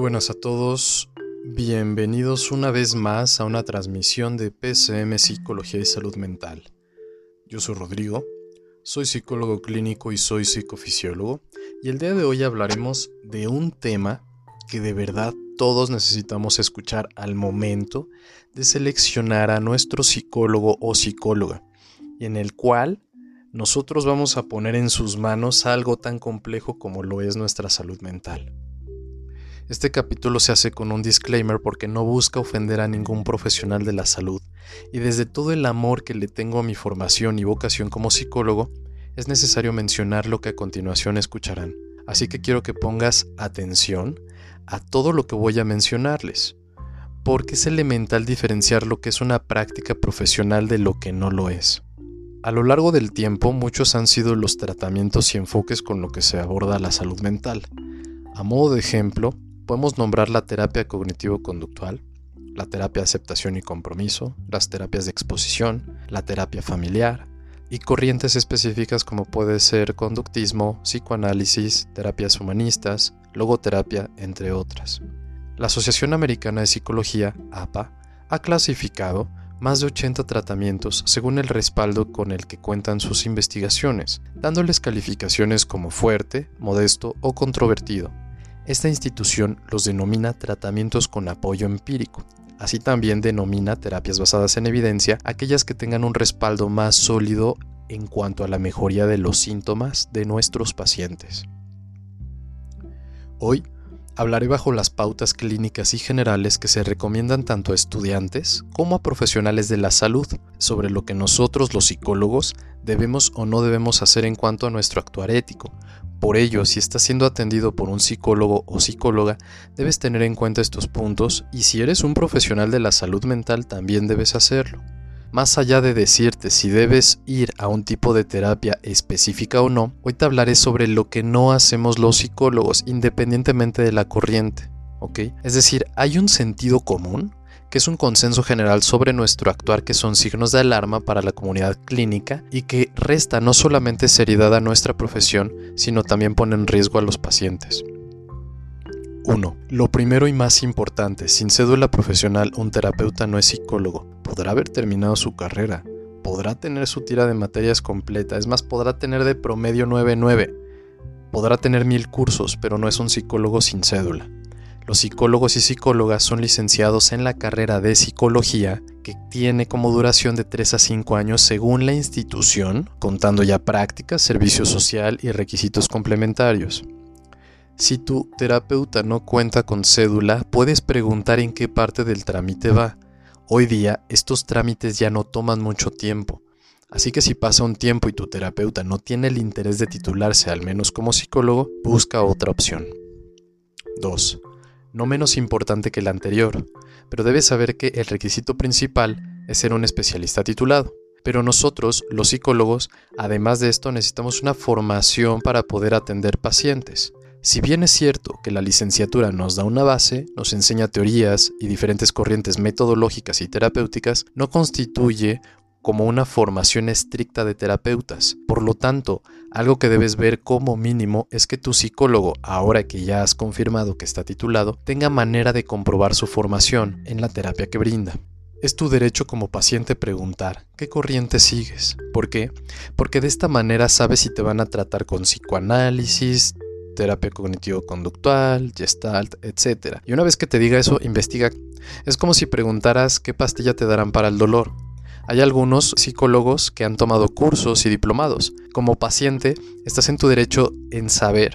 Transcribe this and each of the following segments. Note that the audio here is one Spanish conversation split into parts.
buenas a todos, bienvenidos una vez más a una transmisión de PCM Psicología y Salud Mental. Yo soy Rodrigo, soy psicólogo clínico y soy psicofisiólogo, y el día de hoy hablaremos de un tema que de verdad todos necesitamos escuchar al momento de seleccionar a nuestro psicólogo o psicóloga, y en el cual nosotros vamos a poner en sus manos algo tan complejo como lo es nuestra salud mental. Este capítulo se hace con un disclaimer porque no busca ofender a ningún profesional de la salud, y desde todo el amor que le tengo a mi formación y vocación como psicólogo, es necesario mencionar lo que a continuación escucharán. Así que quiero que pongas atención a todo lo que voy a mencionarles, porque es elemental diferenciar lo que es una práctica profesional de lo que no lo es. A lo largo del tiempo, muchos han sido los tratamientos y enfoques con lo que se aborda la salud mental. A modo de ejemplo, podemos nombrar la terapia cognitivo-conductual, la terapia de aceptación y compromiso, las terapias de exposición, la terapia familiar y corrientes específicas como puede ser conductismo, psicoanálisis, terapias humanistas, logoterapia, entre otras. La Asociación Americana de Psicología, APA, ha clasificado más de 80 tratamientos según el respaldo con el que cuentan sus investigaciones, dándoles calificaciones como fuerte, modesto o controvertido. Esta institución los denomina tratamientos con apoyo empírico. Así también denomina terapias basadas en evidencia aquellas que tengan un respaldo más sólido en cuanto a la mejoría de los síntomas de nuestros pacientes. Hoy hablaré bajo las pautas clínicas y generales que se recomiendan tanto a estudiantes como a profesionales de la salud sobre lo que nosotros los psicólogos debemos o no debemos hacer en cuanto a nuestro actuar ético, por ello, si estás siendo atendido por un psicólogo o psicóloga, debes tener en cuenta estos puntos y si eres un profesional de la salud mental también debes hacerlo. Más allá de decirte si debes ir a un tipo de terapia específica o no, hoy te hablaré sobre lo que no hacemos los psicólogos independientemente de la corriente. ¿ok? Es decir, ¿hay un sentido común? Que es un consenso general sobre nuestro actuar que son signos de alarma para la comunidad clínica y que resta no solamente seriedad a nuestra profesión, sino también pone en riesgo a los pacientes. 1. Lo primero y más importante, sin cédula profesional un terapeuta no es psicólogo. Podrá haber terminado su carrera, podrá tener su tira de materias completa, es más, podrá tener de promedio 9.9, podrá tener mil cursos, pero no es un psicólogo sin cédula. Los psicólogos y psicólogas son licenciados en la carrera de psicología que tiene como duración de 3 a 5 años según la institución, contando ya prácticas, servicio social y requisitos complementarios. Si tu terapeuta no cuenta con cédula, puedes preguntar en qué parte del trámite va. Hoy día estos trámites ya no toman mucho tiempo, así que si pasa un tiempo y tu terapeuta no tiene el interés de titularse al menos como psicólogo, busca otra opción. 2 no menos importante que el anterior, pero debes saber que el requisito principal es ser un especialista titulado. Pero nosotros, los psicólogos, además de esto necesitamos una formación para poder atender pacientes. Si bien es cierto que la licenciatura nos da una base, nos enseña teorías y diferentes corrientes metodológicas y terapéuticas, no constituye como una formación estricta de terapeutas. Por lo tanto, algo que debes ver como mínimo es que tu psicólogo, ahora que ya has confirmado que está titulado, tenga manera de comprobar su formación en la terapia que brinda. Es tu derecho como paciente preguntar qué corriente sigues. ¿Por qué? Porque de esta manera sabes si te van a tratar con psicoanálisis, terapia cognitivo-conductual, gestalt, etc. Y una vez que te diga eso, investiga. Es como si preguntaras qué pastilla te darán para el dolor. Hay algunos psicólogos que han tomado cursos y diplomados. Como paciente, estás en tu derecho en saber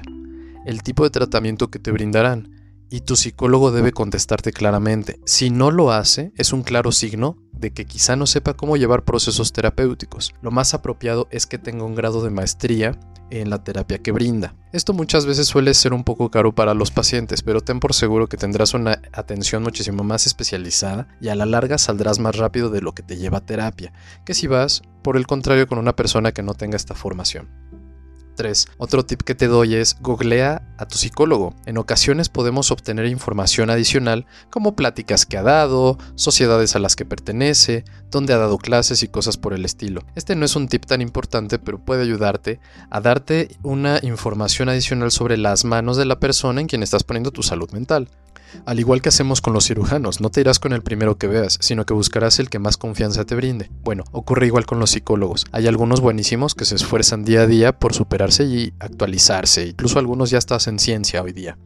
el tipo de tratamiento que te brindarán y tu psicólogo debe contestarte claramente. Si no lo hace, es un claro signo de que quizá no sepa cómo llevar procesos terapéuticos. Lo más apropiado es que tenga un grado de maestría en la terapia que brinda. Esto muchas veces suele ser un poco caro para los pacientes, pero ten por seguro que tendrás una atención muchísimo más especializada y a la larga saldrás más rápido de lo que te lleva terapia, que si vas, por el contrario, con una persona que no tenga esta formación. 3. Otro tip que te doy es googlea a tu psicólogo. En ocasiones podemos obtener información adicional como pláticas que ha dado, sociedades a las que pertenece, dónde ha dado clases y cosas por el estilo. Este no es un tip tan importante, pero puede ayudarte a darte una información adicional sobre las manos de la persona en quien estás poniendo tu salud mental. Al igual que hacemos con los cirujanos, no te irás con el primero que veas, sino que buscarás el que más confianza te brinde. Bueno, ocurre igual con los psicólogos. Hay algunos buenísimos que se esfuerzan día a día por superarse y actualizarse, incluso algunos ya estás en ciencia hoy día.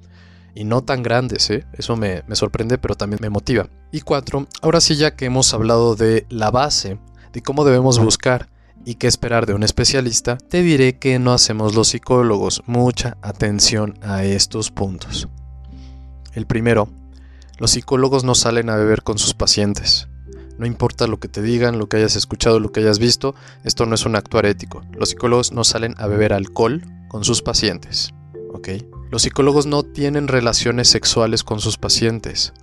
Y no tan grandes, ¿eh? Eso me, me sorprende, pero también me motiva. Y cuatro, ahora sí ya que hemos hablado de la base, de cómo debemos buscar, y qué esperar de un especialista, te diré que no hacemos los psicólogos. Mucha atención a estos puntos. El primero, los psicólogos no salen a beber con sus pacientes. No importa lo que te digan, lo que hayas escuchado, lo que hayas visto, esto no es un actuar ético. Los psicólogos no salen a beber alcohol con sus pacientes. ¿Ok? Los psicólogos no tienen relaciones sexuales con sus pacientes.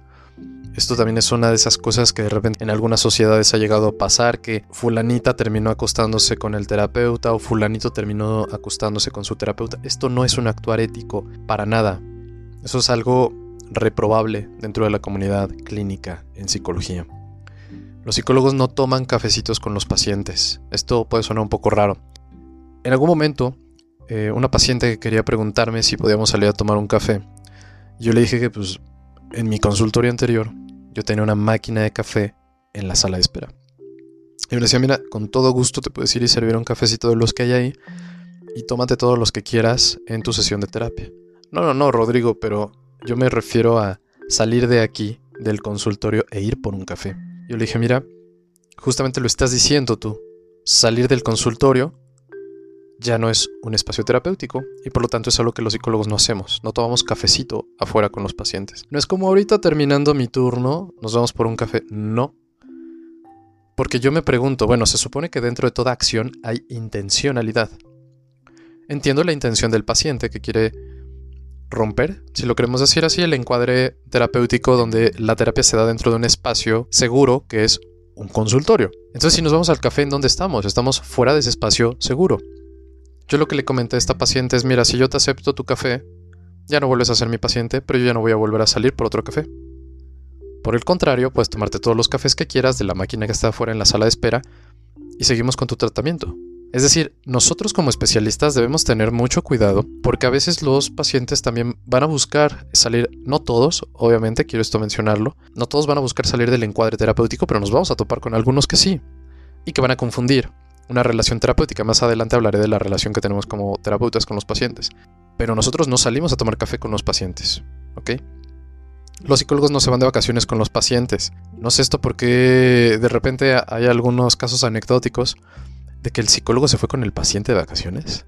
Esto también es una de esas cosas que de repente en algunas sociedades ha llegado a pasar, que fulanita terminó acostándose con el terapeuta o fulanito terminó acostándose con su terapeuta. Esto no es un actuar ético para nada. Eso es algo reprobable dentro de la comunidad clínica en psicología. Los psicólogos no toman cafecitos con los pacientes. Esto puede sonar un poco raro. En algún momento, eh, una paciente quería preguntarme si podíamos salir a tomar un café. Yo le dije que pues en mi consultorio anterior yo tenía una máquina de café en la sala de espera. Y me decía, mira, con todo gusto te puedes ir y servir un cafecito de los que hay ahí y tómate todos los que quieras en tu sesión de terapia. No, no, no, Rodrigo, pero yo me refiero a salir de aquí, del consultorio, e ir por un café. Yo le dije, mira, justamente lo estás diciendo tú. Salir del consultorio ya no es un espacio terapéutico y por lo tanto es algo que los psicólogos no hacemos. No tomamos cafecito afuera con los pacientes. No es como ahorita terminando mi turno, nos vamos por un café. No. Porque yo me pregunto, bueno, se supone que dentro de toda acción hay intencionalidad. Entiendo la intención del paciente que quiere romper, si lo queremos decir así, el encuadre terapéutico donde la terapia se da dentro de un espacio seguro que es un consultorio. Entonces, si nos vamos al café, ¿en dónde estamos? Estamos fuera de ese espacio seguro. Yo lo que le comenté a esta paciente es, mira, si yo te acepto tu café, ya no vuelves a ser mi paciente, pero yo ya no voy a volver a salir por otro café. Por el contrario, puedes tomarte todos los cafés que quieras de la máquina que está afuera en la sala de espera y seguimos con tu tratamiento. Es decir, nosotros como especialistas debemos tener mucho cuidado porque a veces los pacientes también van a buscar salir, no todos, obviamente quiero esto mencionarlo, no todos van a buscar salir del encuadre terapéutico, pero nos vamos a topar con algunos que sí y que van a confundir una relación terapéutica. Más adelante hablaré de la relación que tenemos como terapeutas con los pacientes. Pero nosotros no salimos a tomar café con los pacientes, ¿ok? Los psicólogos no se van de vacaciones con los pacientes. No sé esto porque de repente hay algunos casos anecdóticos de que el psicólogo se fue con el paciente de vacaciones?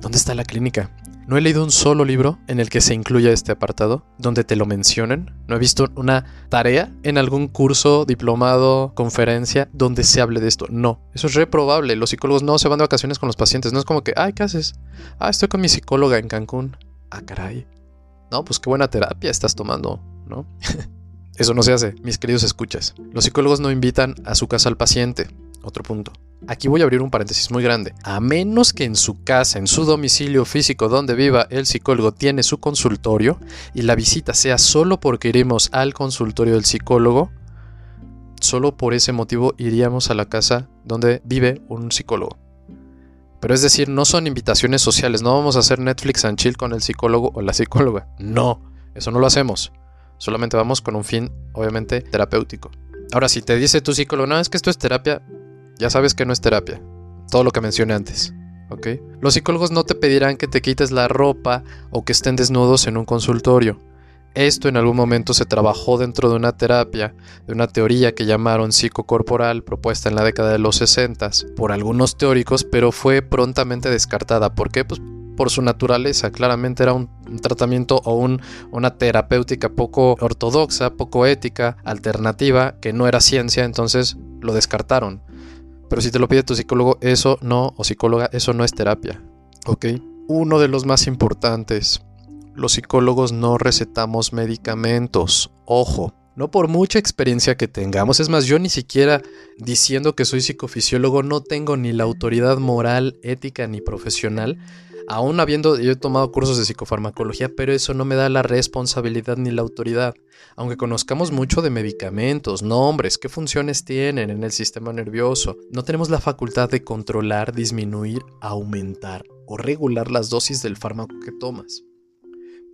¿Dónde está la clínica? No he leído un solo libro en el que se incluya este apartado, donde te lo mencionen. No he visto una tarea en algún curso, diplomado, conferencia, donde se hable de esto. No, eso es reprobable. Los psicólogos no se van de vacaciones con los pacientes. No es como que, ay, ¿qué haces? Ah, estoy con mi psicóloga en Cancún. Ah, caray. No, pues qué buena terapia estás tomando, ¿no? eso no se hace, mis queridos escuchas. Los psicólogos no invitan a su casa al paciente. Otro punto. Aquí voy a abrir un paréntesis muy grande. A menos que en su casa, en su domicilio físico donde viva el psicólogo, tiene su consultorio y la visita sea solo porque iremos al consultorio del psicólogo, solo por ese motivo iríamos a la casa donde vive un psicólogo. Pero es decir, no son invitaciones sociales, no vamos a hacer Netflix and chill con el psicólogo o la psicóloga. No, eso no lo hacemos. Solamente vamos con un fin, obviamente, terapéutico. Ahora, si te dice tu psicólogo, no, es que esto es terapia, ya sabes que no es terapia. Todo lo que mencioné antes. ¿Ok? Los psicólogos no te pedirán que te quites la ropa o que estén desnudos en un consultorio. Esto en algún momento se trabajó dentro de una terapia, de una teoría que llamaron psicocorporal, propuesta en la década de los 60 por algunos teóricos, pero fue prontamente descartada. ¿Por qué? Pues por su naturaleza. Claramente era un, tratamiento o un, una terapéutica poco ortodoxa, poco ética, alternativa, que no era ciencia, entonces lo descartaron. Pero si te lo pide tu psicólogo, eso no, o psicóloga, eso no es terapia. ¿Ok? Uno de los más importantes. Los psicólogos no recetamos medicamentos. Ojo, no por mucha experiencia que tengamos. Es más, yo ni siquiera diciendo que soy psicofisiólogo no tengo ni la autoridad moral, ética ni profesional aún habiendo yo he tomado cursos de psicofarmacología, pero eso no me da la responsabilidad ni la autoridad. Aunque conozcamos mucho de medicamentos, nombres, qué funciones tienen en el sistema nervioso, no tenemos la facultad de controlar, disminuir, aumentar o regular las dosis del fármaco que tomas.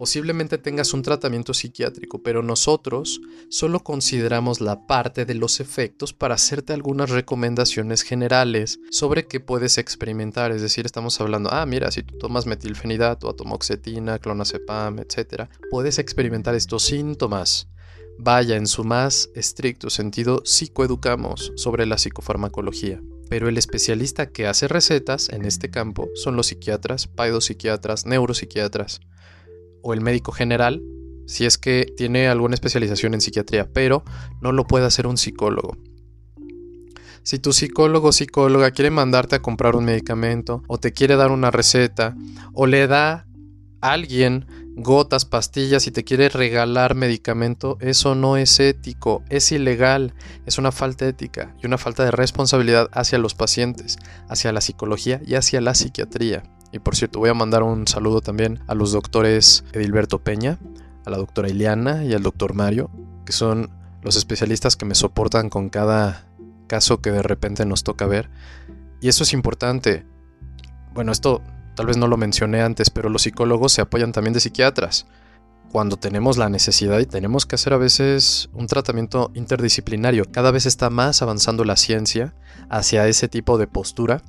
Posiblemente tengas un tratamiento psiquiátrico, pero nosotros solo consideramos la parte de los efectos para hacerte algunas recomendaciones generales sobre qué puedes experimentar. Es decir, estamos hablando, ah, mira, si tú tomas metilfenidato, atomoxetina, clonazepam, etc., puedes experimentar estos síntomas. Vaya, en su más estricto sentido, psicoeducamos sobre la psicofarmacología. Pero el especialista que hace recetas en este campo son los psiquiatras, paidopsiquiatras, neuropsiquiatras o el médico general, si es que tiene alguna especialización en psiquiatría, pero no lo puede hacer un psicólogo. Si tu psicólogo o psicóloga quiere mandarte a comprar un medicamento o te quiere dar una receta o le da a alguien gotas, pastillas y te quiere regalar medicamento, eso no es ético, es ilegal, es una falta ética y una falta de responsabilidad hacia los pacientes, hacia la psicología y hacia la psiquiatría. Y por cierto, voy a mandar un saludo también a los doctores Edilberto Peña, a la doctora Ileana y al doctor Mario, que son los especialistas que me soportan con cada caso que de repente nos toca ver. Y eso es importante. Bueno, esto tal vez no lo mencioné antes, pero los psicólogos se apoyan también de psiquiatras. Cuando tenemos la necesidad y tenemos que hacer a veces un tratamiento interdisciplinario, cada vez está más avanzando la ciencia hacia ese tipo de postura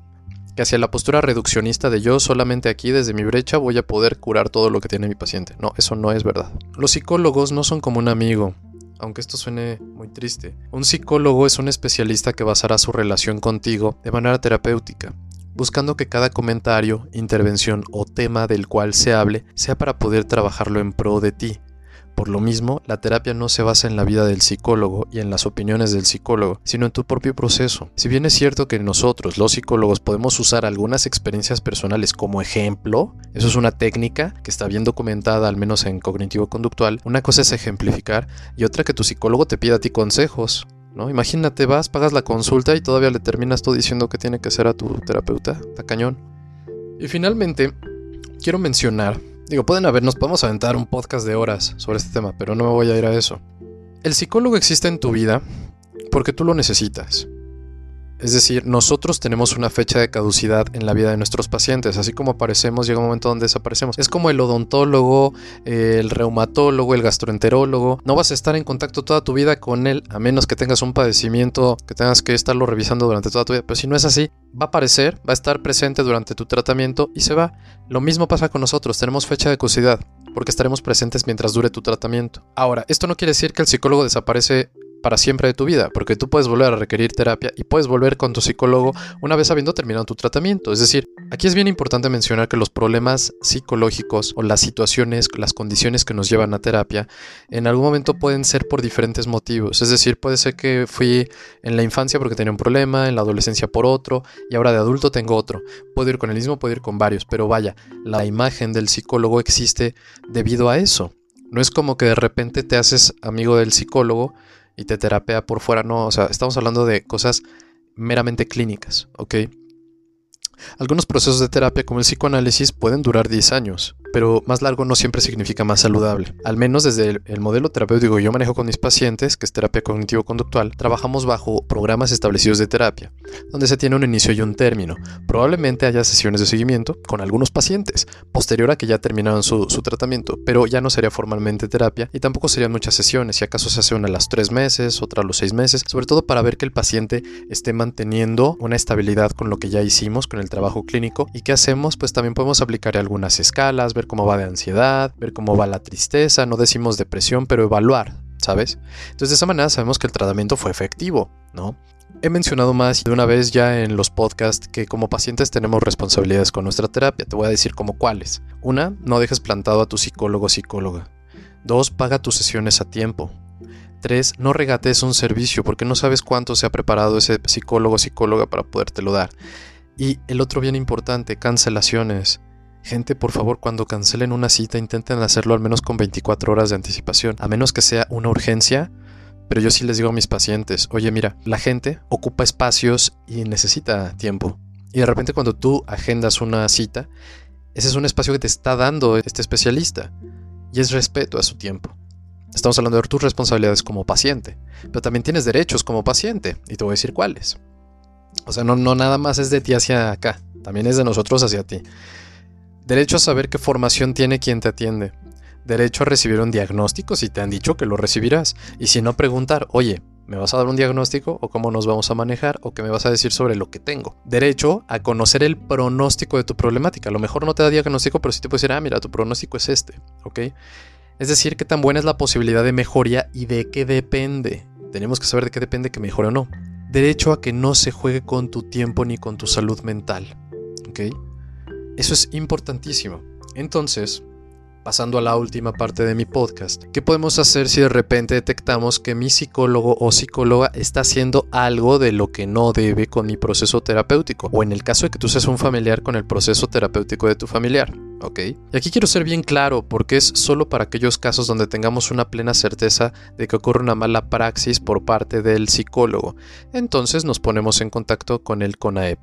que hacia la postura reduccionista de yo solamente aquí desde mi brecha voy a poder curar todo lo que tiene mi paciente. No, eso no es verdad. Los psicólogos no son como un amigo, aunque esto suene muy triste. Un psicólogo es un especialista que basará su relación contigo de manera terapéutica, buscando que cada comentario, intervención o tema del cual se hable sea para poder trabajarlo en pro de ti, por lo mismo, la terapia no se basa en la vida del psicólogo y en las opiniones del psicólogo, sino en tu propio proceso. Si bien es cierto que nosotros, los psicólogos, podemos usar algunas experiencias personales como ejemplo, eso es una técnica que está bien documentada, al menos en cognitivo-conductual, una cosa es ejemplificar y otra que tu psicólogo te pida a ti consejos. ¿No? Imagínate, vas, pagas la consulta y todavía le terminas tú diciendo que tiene que hacer a tu terapeuta. Está cañón. Y finalmente, quiero mencionar Digo, pueden habernos, podemos aventar un podcast de horas sobre este tema, pero no me voy a ir a eso. El psicólogo existe en tu vida porque tú lo necesitas. Es decir, nosotros tenemos una fecha de caducidad en la vida de nuestros pacientes, así como aparecemos, llega un momento donde desaparecemos. Es como el odontólogo, el reumatólogo, el gastroenterólogo. No vas a estar en contacto toda tu vida con él, a menos que tengas un padecimiento que tengas que estarlo revisando durante toda tu vida. Pero si no es así, va a aparecer, va a estar presente durante tu tratamiento y se va. Lo mismo pasa con nosotros, tenemos fecha de caducidad porque estaremos presentes mientras dure tu tratamiento. Ahora, esto no quiere decir que el psicólogo desaparece para siempre de tu vida, porque tú puedes volver a requerir terapia y puedes volver con tu psicólogo una vez habiendo terminado tu tratamiento. Es decir, aquí es bien importante mencionar que los problemas psicológicos o las situaciones, las condiciones que nos llevan a terapia, en algún momento pueden ser por diferentes motivos. Es decir, puede ser que fui en la infancia porque tenía un problema, en la adolescencia por otro, y ahora de adulto tengo otro. Puedo ir con el mismo, puedo ir con varios, pero vaya, la imagen del psicólogo existe debido a eso. No es como que de repente te haces amigo del psicólogo y te terapea por fuera, no, o sea, estamos hablando de cosas meramente clínicas, ¿ok? Algunos procesos de terapia como el psicoanálisis pueden durar 10 años, pero más largo no siempre significa más saludable. Al menos desde el, modelo terapéutico que yo manejo con mis pacientes, que es terapia cognitivo-conductual, trabajamos bajo programas establecidos de terapia, donde se tiene un inicio y un término. Probablemente haya sesiones de seguimiento con algunos pacientes, posterior a que ya terminaron su, tratamiento, pero ya no sería formalmente terapia y tampoco serían muchas sesiones, si acaso se hace una a las 3 meses, otra a los 6 meses, sobre todo para ver que el paciente esté manteniendo una estabilidad con lo que ya hicimos, con trabajo clínico. ¿Y qué hacemos? Pues también podemos aplicar algunas escalas, ver cómo va de ansiedad, ver cómo va la tristeza, no decimos depresión, pero evaluar, ¿sabes? Entonces de esa manera sabemos que el tratamiento fue efectivo, ¿no? He mencionado más de una vez ya en los podcasts que como pacientes tenemos responsabilidades con nuestra terapia. Te voy a decir como cuáles. Una, no dejes plantado a tu psicólogo o psicóloga. Dos, paga tus sesiones a tiempo. Tres, no regates un servicio porque no sabes cuánto se ha preparado ese psicólogo o psicóloga para podértelo dar. Y el otro bien importante, cancelaciones. Gente, por favor, cuando cancelen una cita intenten hacerlo al menos con 24 horas de anticipación, a menos que sea una urgencia. Pero yo sí les digo a mis pacientes, oye mira, la gente ocupa espacios y necesita tiempo. Y de repente cuando tú agendas una cita, ese es un espacio que te está dando este especialista. Y es respeto a su tiempo. Estamos hablando de tus responsabilidades como paciente, pero también tienes derechos como paciente, y te voy a decir cuáles. O sea, no, no nada más es de ti hacia acá, también es de nosotros hacia ti. Derecho a saber qué formación tiene quien te atiende. derecho a recibir un diagnóstico si te han dicho que lo recibirás. Y si no, preguntar, oye, ¿me vas a dar un diagnóstico o cómo nos vamos a manejar o qué me vas a decir sobre lo que tengo? Derecho a conocer el pronóstico de tu problemática. A lo mejor no te da diagnóstico, pero sí te puede decir, ah, mira, tu pronóstico es este, ¿ok? Es decir, qué tan buena es la posibilidad de mejoría y de qué depende. Tenemos que saber de qué depende que mejore o no. Derecho a que no se juegue con tu tiempo ni con tu salud mental, ¿ok? Eso es importantísimo. Entonces, pasando a la última parte de mi podcast, ¿qué podemos hacer si de repente detectamos que mi psicólogo o psicóloga está haciendo algo de lo que no debe con mi proceso terapéutico? O en el caso de que tú seas un familiar con el proceso terapéutico de tu familiar. Y aquí quiero ser bien claro porque es solo para aquellos casos donde tengamos una plena certeza de que ocurre una mala praxis por parte del psicólogo. Entonces nos ponemos en contacto con el CONAEP.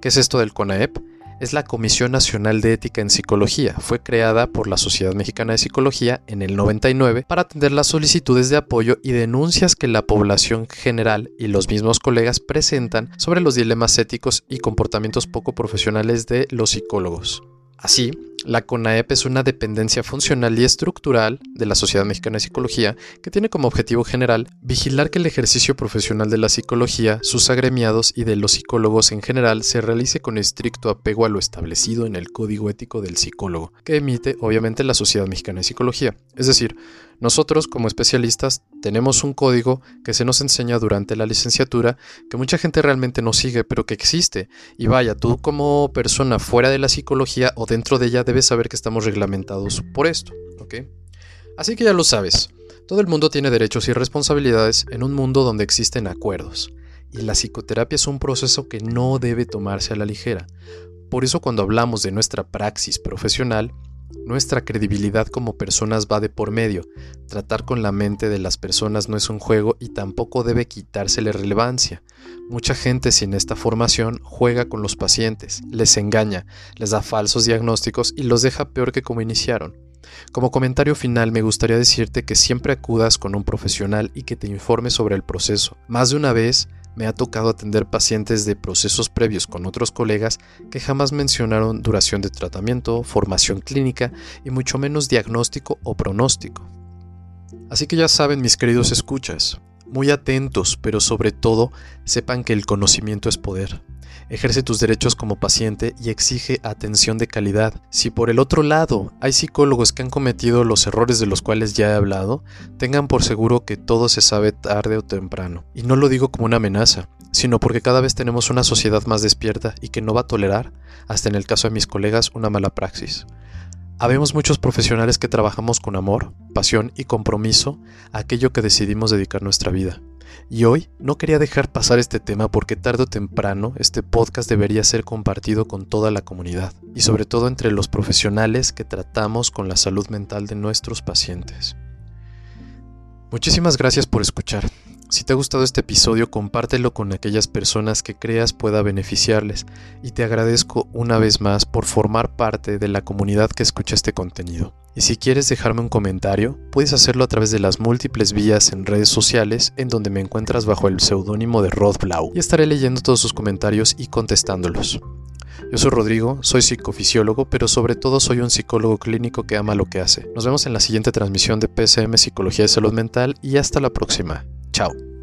¿Qué es esto del CONAEP? es la Comisión Nacional de Ética en Psicología. Fue creada por la Sociedad Mexicana de Psicología en el 99 para atender las solicitudes de apoyo y denuncias que la población general y los mismos colegas presentan sobre los dilemas éticos y comportamientos poco profesionales de los psicólogos. Así, la CONAEP es una dependencia funcional y estructural de la Sociedad Mexicana de Psicología que tiene como objetivo general vigilar que el ejercicio profesional de la psicología, sus agremiados y de los psicólogos en general se realice con estricto apego a lo establecido en el Código Ético del Psicólogo, que emite obviamente la Sociedad Mexicana de Psicología. Es decir, nosotros como especialistas tenemos un código que se nos enseña durante la licenciatura que mucha gente realmente no sigue, pero que existe. Y vaya, tú como persona fuera de la psicología o dentro de ella debes saber que estamos reglamentados por esto. Así que ya lo sabes, todo el mundo tiene derechos y responsabilidades en un mundo donde existen acuerdos. Y la psicoterapia es un proceso que no debe tomarse a la ligera. Por eso cuando hablamos de nuestra praxis profesional, nuestra credibilidad como personas va de por medio. Tratar con la mente de las personas no es un juego y tampoco debe quitársele relevancia. Mucha gente sin esta formación juega con los pacientes, les engaña, les da falsos diagnósticos y los deja peor que como iniciaron. Como comentario final me gustaría decirte que siempre acudas con un profesional y que te informe sobre el proceso. Más de una vez me ha tocado atender pacientes de procesos previos con otros colegas que jamás mencionaron duración de tratamiento, formación clínica y mucho menos diagnóstico o pronóstico. Así que ya saben mis queridos escuchas, muy atentos, pero sobre todo sepan que el conocimiento es poder. Ejerce tus derechos como paciente y exige atención de calidad. Si por el otro lado hay psicólogos que han cometido los errores de los cuales ya he hablado, tengan por seguro que todo se sabe tarde o temprano. Y no lo digo como una amenaza, sino porque cada vez tenemos una sociedad más despierta y que no va a tolerar, hasta en el caso de mis colegas, una mala praxis. Habemos muchos profesionales que trabajamos con amor, pasión y compromiso a aquello que decidimos dedicar nuestra vida. Y hoy no quería dejar pasar este tema porque tarde o temprano este podcast debería ser compartido con toda la comunidad y sobre todo entre los profesionales que tratamos con la salud mental de nuestros pacientes. Muchísimas gracias por escuchar. Si te ha gustado este episodio, compártelo con aquellas personas que creas pueda beneficiarles y te agradezco una vez más por formar parte de la comunidad que escucha este contenido. Y si quieres dejarme un comentario, puedes hacerlo a través de las múltiples vías en redes sociales en donde me encuentras bajo el seudónimo de Rod Blau y estaré leyendo todos sus comentarios y contestándolos. Yo soy Rodrigo, soy psicofisiólogo, pero sobre todo soy un psicólogo clínico que ama lo que hace. Nos vemos en la siguiente transmisión de PSM Psicología de Salud Mental y hasta la próxima. Ciao.